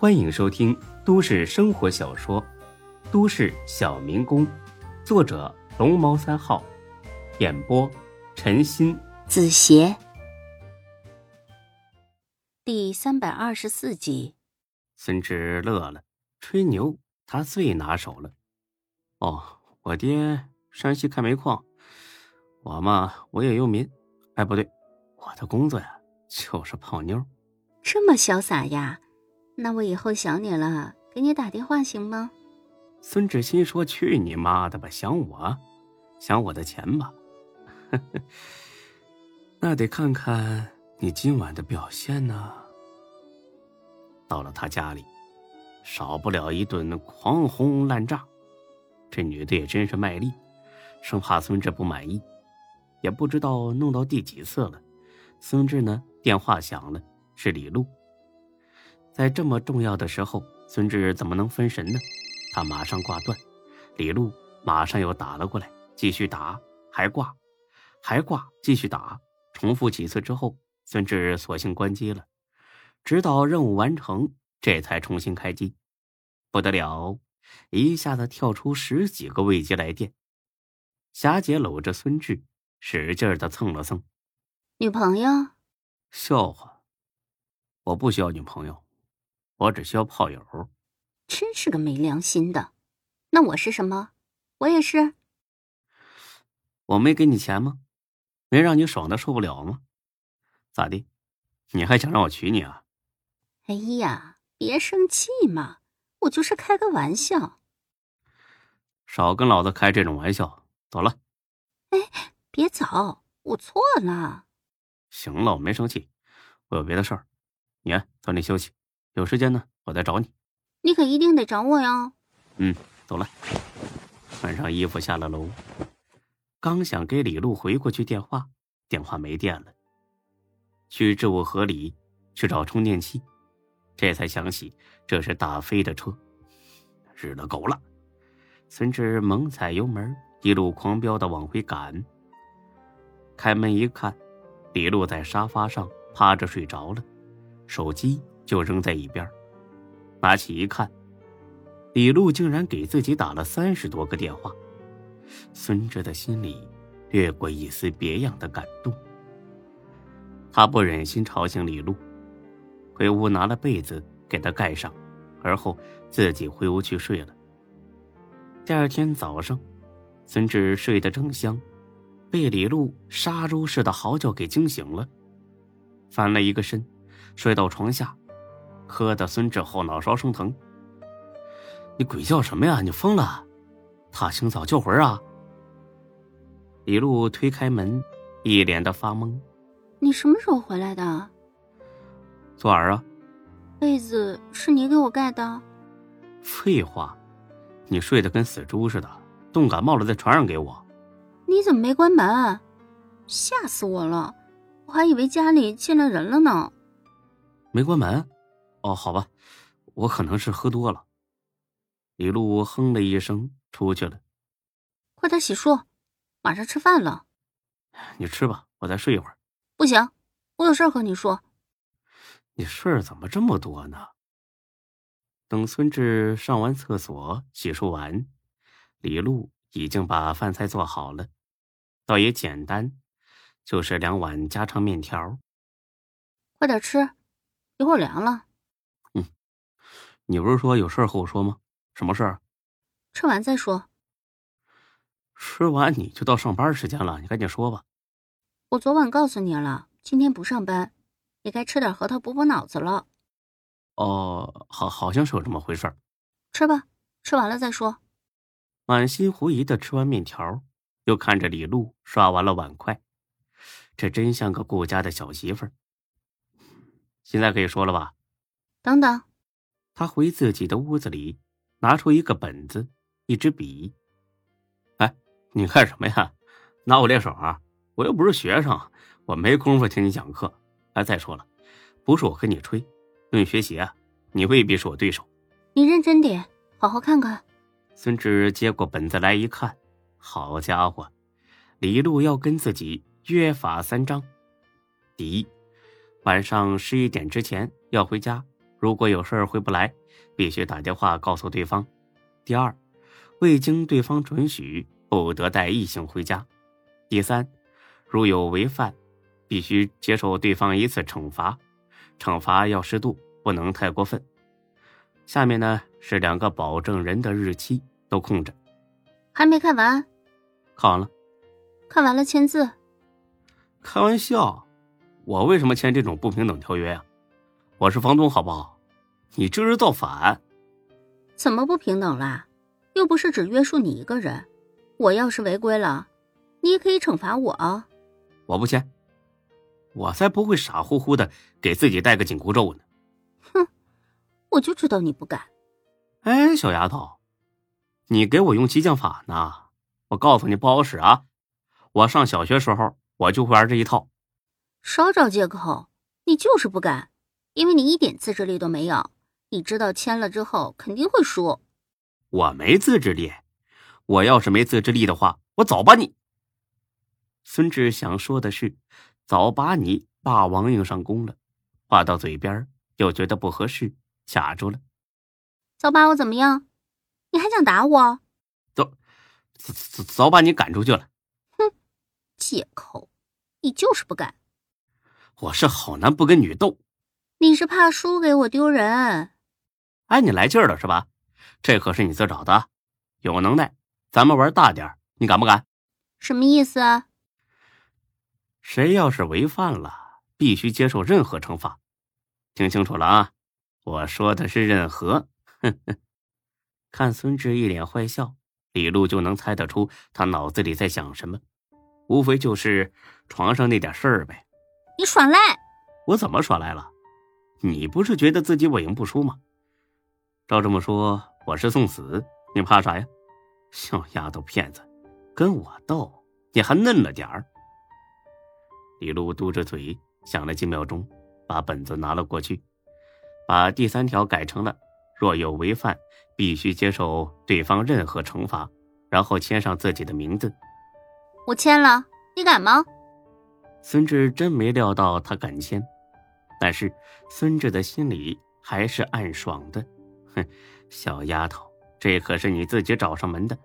欢迎收听都市生活小说《都市小民工》，作者龙猫三号，演播陈鑫、子邪，第三百二十四集。孙志乐了，吹牛他最拿手了。哦，我爹山西开煤矿，我嘛我也游民。哎，不对，我的工作呀就是泡妞。这么潇洒呀？那我以后想你了，给你打电话行吗？孙志新说：“去你妈的吧！想我，想我的钱吧？那得看看你今晚的表现呢。”到了他家里，少不了一顿狂轰滥炸。这女的也真是卖力，生怕孙志不满意。也不知道弄到第几次了，孙志呢，电话响了，是李璐。在这么重要的时候，孙志怎么能分神呢？他马上挂断，李璐马上又打了过来，继续打，还挂，还挂，继续打，重复几次之后，孙志索性关机了，直到任务完成，这才重新开机。不得了，一下子跳出十几个未接来电。霞姐搂着孙志，使劲的蹭了蹭。女朋友？笑话，我不需要女朋友。我只需要炮友，真是个没良心的。那我是什么？我也是。我没给你钱吗？没让你爽的受不了吗？咋的？你还想让我娶你啊？哎呀，别生气嘛，我就是开个玩笑。少跟老子开这种玩笑。走了。哎，别走，我错了。行了，我没生气，我有别的事儿，你早点休息。有时间呢，我再找你。你可一定得找我哟。嗯，走了。穿上衣服下了楼，刚想给李璐回过去电话，电话没电了。去置物盒里去找充电器，这才想起这是大飞的车。日了狗了！孙志猛踩油门，一路狂飙的往回赶。开门一看，李璐在沙发上趴着睡着了，手机。就扔在一边，拿起一看，李璐竟然给自己打了三十多个电话。孙志的心里掠过一丝别样的感动。他不忍心吵醒李璐，回屋拿了被子给她盖上，而后自己回屋去睡了。第二天早上，孙志睡得正香，被李璐杀猪似的嚎叫给惊醒了，翻了一个身，摔到床下。磕的孙志后脑勺生疼。你鬼叫什么呀？你疯了？大清早叫魂啊！李璐推开门，一脸的发懵。你什么时候回来的？昨儿啊。被子是你给我盖的？废话，你睡得跟死猪似的，冻感冒了在床上给我。你怎么没关门？吓死我了！我还以为家里进了人了呢。没关门。哦，好吧，我可能是喝多了。李璐哼了一声，出去了。快点洗漱，马上吃饭了。你吃吧，我再睡一会儿。不行，我有事和你说。你事儿怎么这么多呢？等孙志上完厕所、洗漱完，李璐已经把饭菜做好了，倒也简单，就是两碗家常面条。快点吃，一会儿凉了。你不是说有事儿和我说吗？什么事儿？吃完再说。吃完你就到上班时间了，你赶紧说吧。我昨晚告诉你了，今天不上班，你该吃点核桃补补脑子了。哦，好，好像是有这么回事儿。吃吧，吃完了再说。满心狐疑的吃完面条，又看着李璐刷完了碗筷，这真像个顾家的小媳妇儿。现在可以说了吧？等等。他回自己的屋子里，拿出一个本子，一支笔。哎，你干什么呀？拿我练手啊？我又不是学生，我没工夫听你讲课。哎，再说了，不是我跟你吹，论学习啊，你未必是我对手。你认真点，好好看看。孙志接过本子来一看，好家伙，李璐要跟自己约法三章：第一，晚上十一点之前要回家。如果有事儿回不来，必须打电话告诉对方。第二，未经对方准许，不得带异性回家。第三，如有违犯，必须接受对方一次惩罚，惩罚要适度，不能太过分。下面呢是两个保证人的日期，都空着。还没看完？看完了。看完了签字。开玩笑，我为什么签这种不平等条约呀？我是房东，好不好？你这是造反！怎么不平等啦？又不是只约束你一个人。我要是违规了，你也可以惩罚我啊。我不签，我才不会傻乎乎的给自己戴个紧箍咒呢。哼，我就知道你不敢。哎，小丫头，你给我用激将法呢？我告诉你不好使啊！我上小学时候我就会玩这一套。少找借口，你就是不敢。因为你一点自制力都没有，你知道签了之后肯定会输。我没自制力，我要是没自制力的话，我早把你。孙志想说的是，早把你霸王硬上弓了，话到嘴边又觉得不合适，卡住了。早把我怎么样？你还想打我？早早早早把你赶出去了。哼，借口，你就是不敢。我是好男不跟女斗。你是怕输给我丢人？哎，你来劲儿了是吧？这可是你自找的，有能耐咱们玩大点你敢不敢？什么意思啊？谁要是违反了，必须接受任何惩罚。听清楚了啊！我说的是任何。哼哼，看孙志一脸坏笑，李璐就能猜得出他脑子里在想什么，无非就是床上那点事儿呗。你耍赖！我怎么耍赖了？你不是觉得自己稳赢不输吗？照这么说，我是送死，你怕啥呀？小丫头片子，跟我斗，你还嫩了点儿。李璐嘟着嘴想了几秒钟，把本子拿了过去，把第三条改成了：若有违犯，必须接受对方任何惩罚，然后签上自己的名字。我签了，你敢吗？孙志真没料到他敢签。但是孙志的心里还是暗爽的，哼，小丫头，这可是你自己找上门的，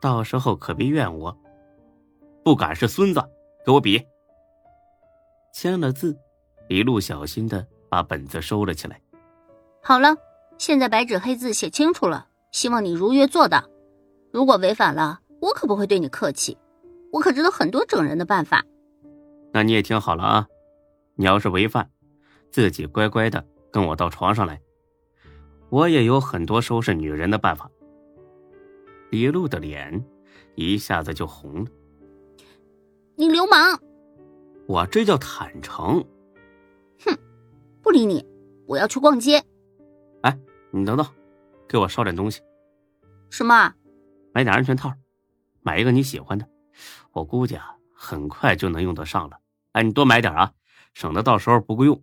到时候可别怨我。不敢是孙子，给我比。签了字，李路小心的把本子收了起来。好了，现在白纸黑字写清楚了，希望你如约做到。如果违反了，我可不会对你客气，我可知道很多整人的办法。那你也听好了啊，你要是违反。自己乖乖的跟我到床上来，我也有很多收拾女人的办法。李璐的脸一下子就红了。你流氓！我这叫坦诚。哼，不理你，我要去逛街。哎，你等等，给我捎点东西。什么？买点安全套，买一个你喜欢的，我估计啊，很快就能用得上了。哎，你多买点啊，省得到时候不够用。